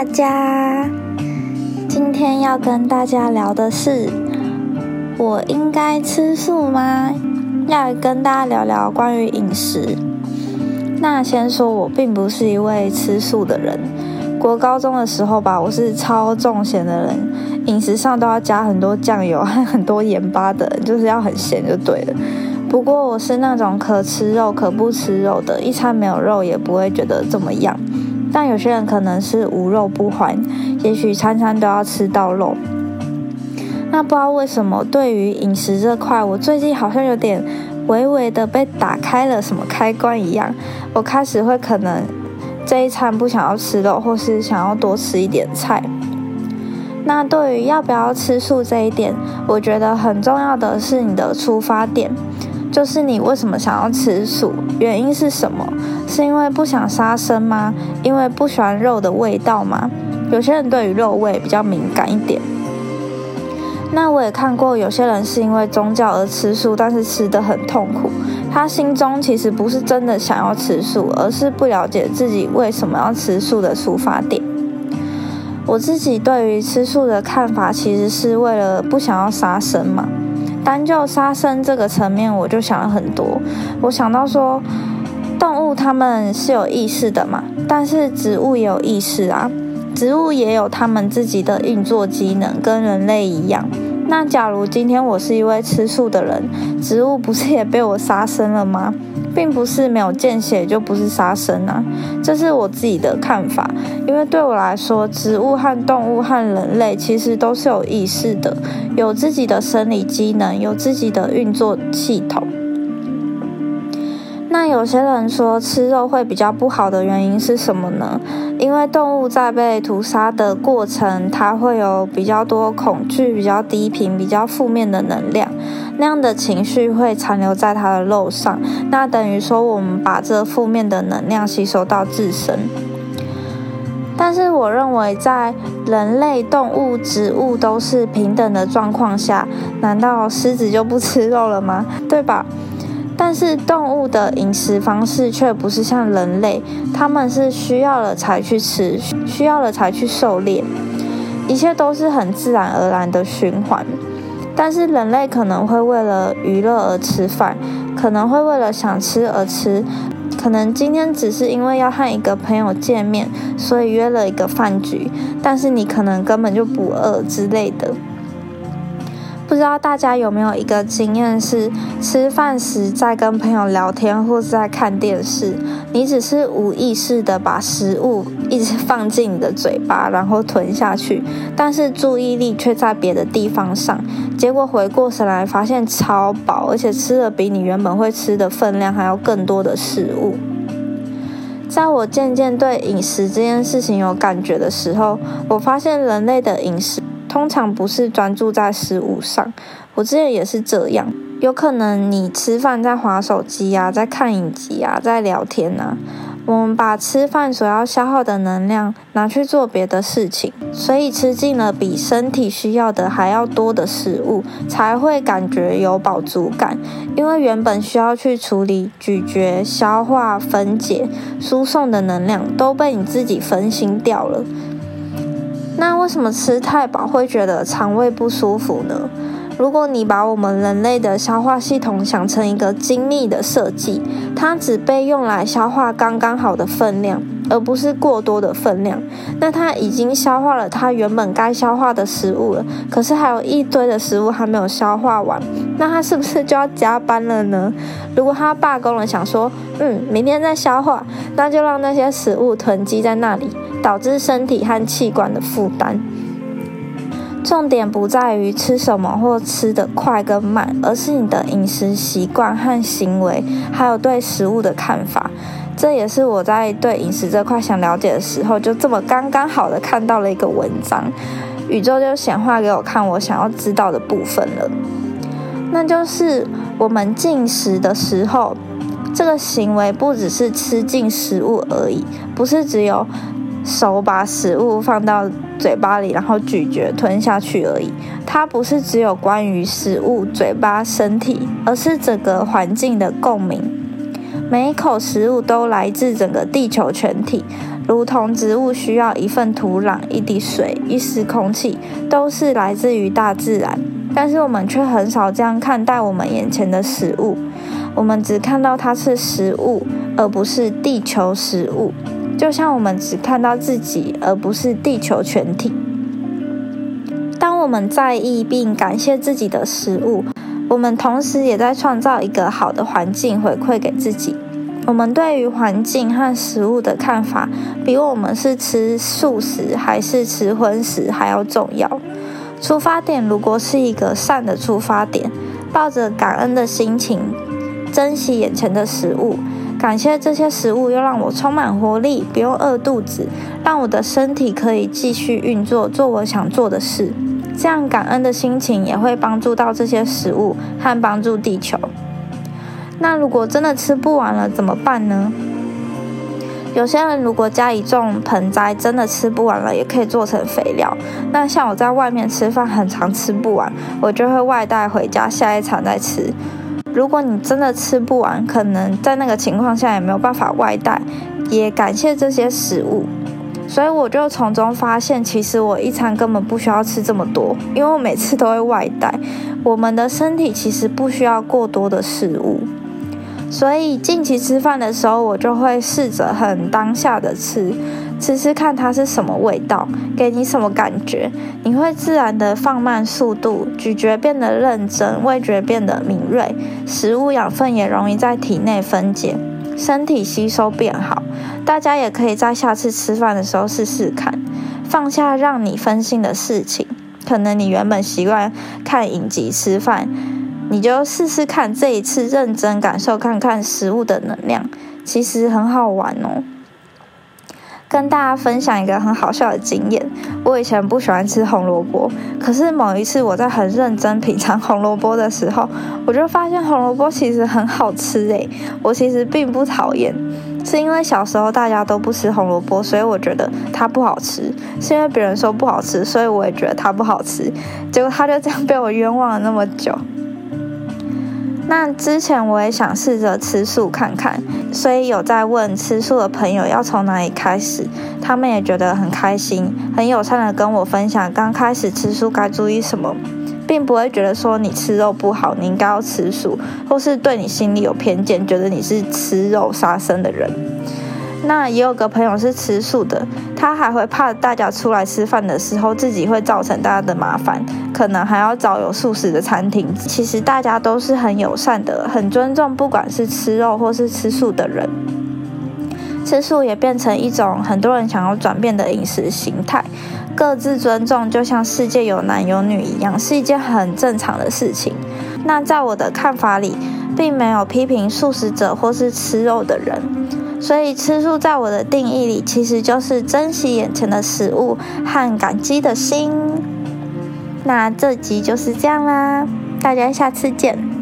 大家，今天要跟大家聊的是，我应该吃素吗？要跟大家聊聊关于饮食。那先说我并不是一位吃素的人，国高中的时候吧，我是超重咸的人，饮食上都要加很多酱油 和很多盐巴的，就是要很咸就对了。不过我是那种可吃肉可不吃肉的，一餐没有肉也不会觉得怎么样。但有些人可能是无肉不欢，也许餐餐都要吃到肉。那不知道为什么，对于饮食这块，我最近好像有点微微的被打开了什么开关一样。我开始会可能这一餐不想要吃肉，或是想要多吃一点菜。那对于要不要吃素这一点，我觉得很重要的是你的出发点。就是你为什么想要吃素？原因是什么？是因为不想杀生吗？因为不喜欢肉的味道吗？有些人对于肉味比较敏感一点。那我也看过有些人是因为宗教而吃素，但是吃得很痛苦。他心中其实不是真的想要吃素，而是不了解自己为什么要吃素的出发点。我自己对于吃素的看法，其实是为了不想要杀生嘛。单就杀生这个层面，我就想了很多。我想到说，动物它们是有意识的嘛，但是植物也有意识啊，植物也有它们自己的运作机能，跟人类一样。那假如今天我是一位吃素的人，植物不是也被我杀生了吗？并不是没有见血就不是杀生啊，这是我自己的看法。因为对我来说，植物和动物和人类其实都是有意识的，有自己的生理机能，有自己的运作系统。那有些人说吃肉会比较不好的原因是什么呢？因为动物在被屠杀的过程，它会有比较多恐惧、比较低频、比较负面的能量，那样的情绪会残留在它的肉上。那等于说我们把这负面的能量吸收到自身。但是我认为，在人类、动物、植物都是平等的状况下，难道狮子就不吃肉了吗？对吧？但是动物的饮食方式却不是像人类，他们是需要了才去吃，需要了才去狩猎，一切都是很自然而然的循环。但是人类可能会为了娱乐而吃饭，可能会为了想吃而吃，可能今天只是因为要和一个朋友见面，所以约了一个饭局，但是你可能根本就不饿之类的。不知道大家有没有一个经验是，吃饭时在跟朋友聊天或是在看电视，你只是无意识的把食物一直放进你的嘴巴，然后吞下去，但是注意力却在别的地方上，结果回过神来发现超饱，而且吃了比你原本会吃的分量还要更多的食物。在我渐渐对饮食这件事情有感觉的时候，我发现人类的饮食。通常不是专注在食物上，我之前也是这样。有可能你吃饭在划手机啊，在看影集啊，在聊天啊。我们把吃饭所要消耗的能量拿去做别的事情，所以吃进了比身体需要的还要多的食物，才会感觉有饱足感。因为原本需要去处理咀嚼、消化、分解、输送的能量都被你自己分心掉了。那为什么吃太饱会觉得肠胃不舒服呢？如果你把我们人类的消化系统想成一个精密的设计，它只被用来消化刚刚好的分量，而不是过多的分量。那它已经消化了它原本该消化的食物了，可是还有一堆的食物还没有消化完，那它是不是就要加班了呢？如果它罢工了，想说，嗯，明天再消化，那就让那些食物囤积在那里。导致身体和器官的负担。重点不在于吃什么或吃的快跟慢，而是你的饮食习惯和行为，还有对食物的看法。这也是我在对饮食这块想了解的时候，就这么刚刚好的看到了一个文章，宇宙就显化给我看我想要知道的部分了。那就是我们进食的时候，这个行为不只是吃进食物而已，不是只有。手把食物放到嘴巴里，然后咀嚼吞下去而已。它不是只有关于食物、嘴巴、身体，而是整个环境的共鸣。每一口食物都来自整个地球全体。如同植物需要一份土壤、一滴水、一丝空气，都是来自于大自然。但是我们却很少这样看待我们眼前的食物，我们只看到它是食物，而不是地球食物。就像我们只看到自己，而不是地球全体。当我们在意并感谢自己的食物，我们同时也在创造一个好的环境回馈给自己。我们对于环境和食物的看法，比我们是吃素食还是吃荤食还要重要。出发点如果是一个善的出发点，抱着感恩的心情，珍惜眼前的食物，感谢这些食物又让我充满活力，不用饿肚子，让我的身体可以继续运作，做我想做的事。这样感恩的心情也会帮助到这些食物和帮助地球。那如果真的吃不完了怎么办呢？有些人如果家里种盆栽，真的吃不完了，也可以做成肥料。那像我在外面吃饭，很常吃不完，我就会外带回家，下一场再吃。如果你真的吃不完，可能在那个情况下也没有办法外带，也感谢这些食物。所以我就从中发现，其实我一餐根本不需要吃这么多，因为我每次都会外带。我们的身体其实不需要过多的食物，所以近期吃饭的时候，我就会试着很当下的吃，吃吃看它是什么味道，给你什么感觉，你会自然的放慢速度，咀嚼变得认真，味觉变得敏锐，食物养分也容易在体内分解。身体吸收变好，大家也可以在下次吃饭的时候试试看，放下让你分心的事情。可能你原本习惯看影集吃饭，你就试试看这一次认真感受看看食物的能量，其实很好玩哦。跟大家分享一个很好笑的经验。我以前不喜欢吃红萝卜，可是某一次我在很认真品尝红萝卜的时候，我就发现红萝卜其实很好吃诶。我其实并不讨厌，是因为小时候大家都不吃红萝卜，所以我觉得它不好吃。是因为别人说不好吃，所以我也觉得它不好吃。结果它就这样被我冤枉了那么久。那之前我也想试着吃素看看，所以有在问吃素的朋友要从哪里开始，他们也觉得很开心，很友善的跟我分享刚开始吃素该注意什么，并不会觉得说你吃肉不好，你应该要吃素，或是对你心里有偏见，觉得你是吃肉杀生的人。那也有个朋友是吃素的，他还会怕大家出来吃饭的时候自己会造成大家的麻烦，可能还要找有素食的餐厅。其实大家都是很友善的，很尊重，不管是吃肉或是吃素的人。吃素也变成一种很多人想要转变的饮食形态，各自尊重，就像世界有男有女一样，是一件很正常的事情。那在我的看法里，并没有批评素食者或是吃肉的人。所以吃素在我的定义里，其实就是珍惜眼前的食物和感激的心。那这集就是这样啦，大家下次见。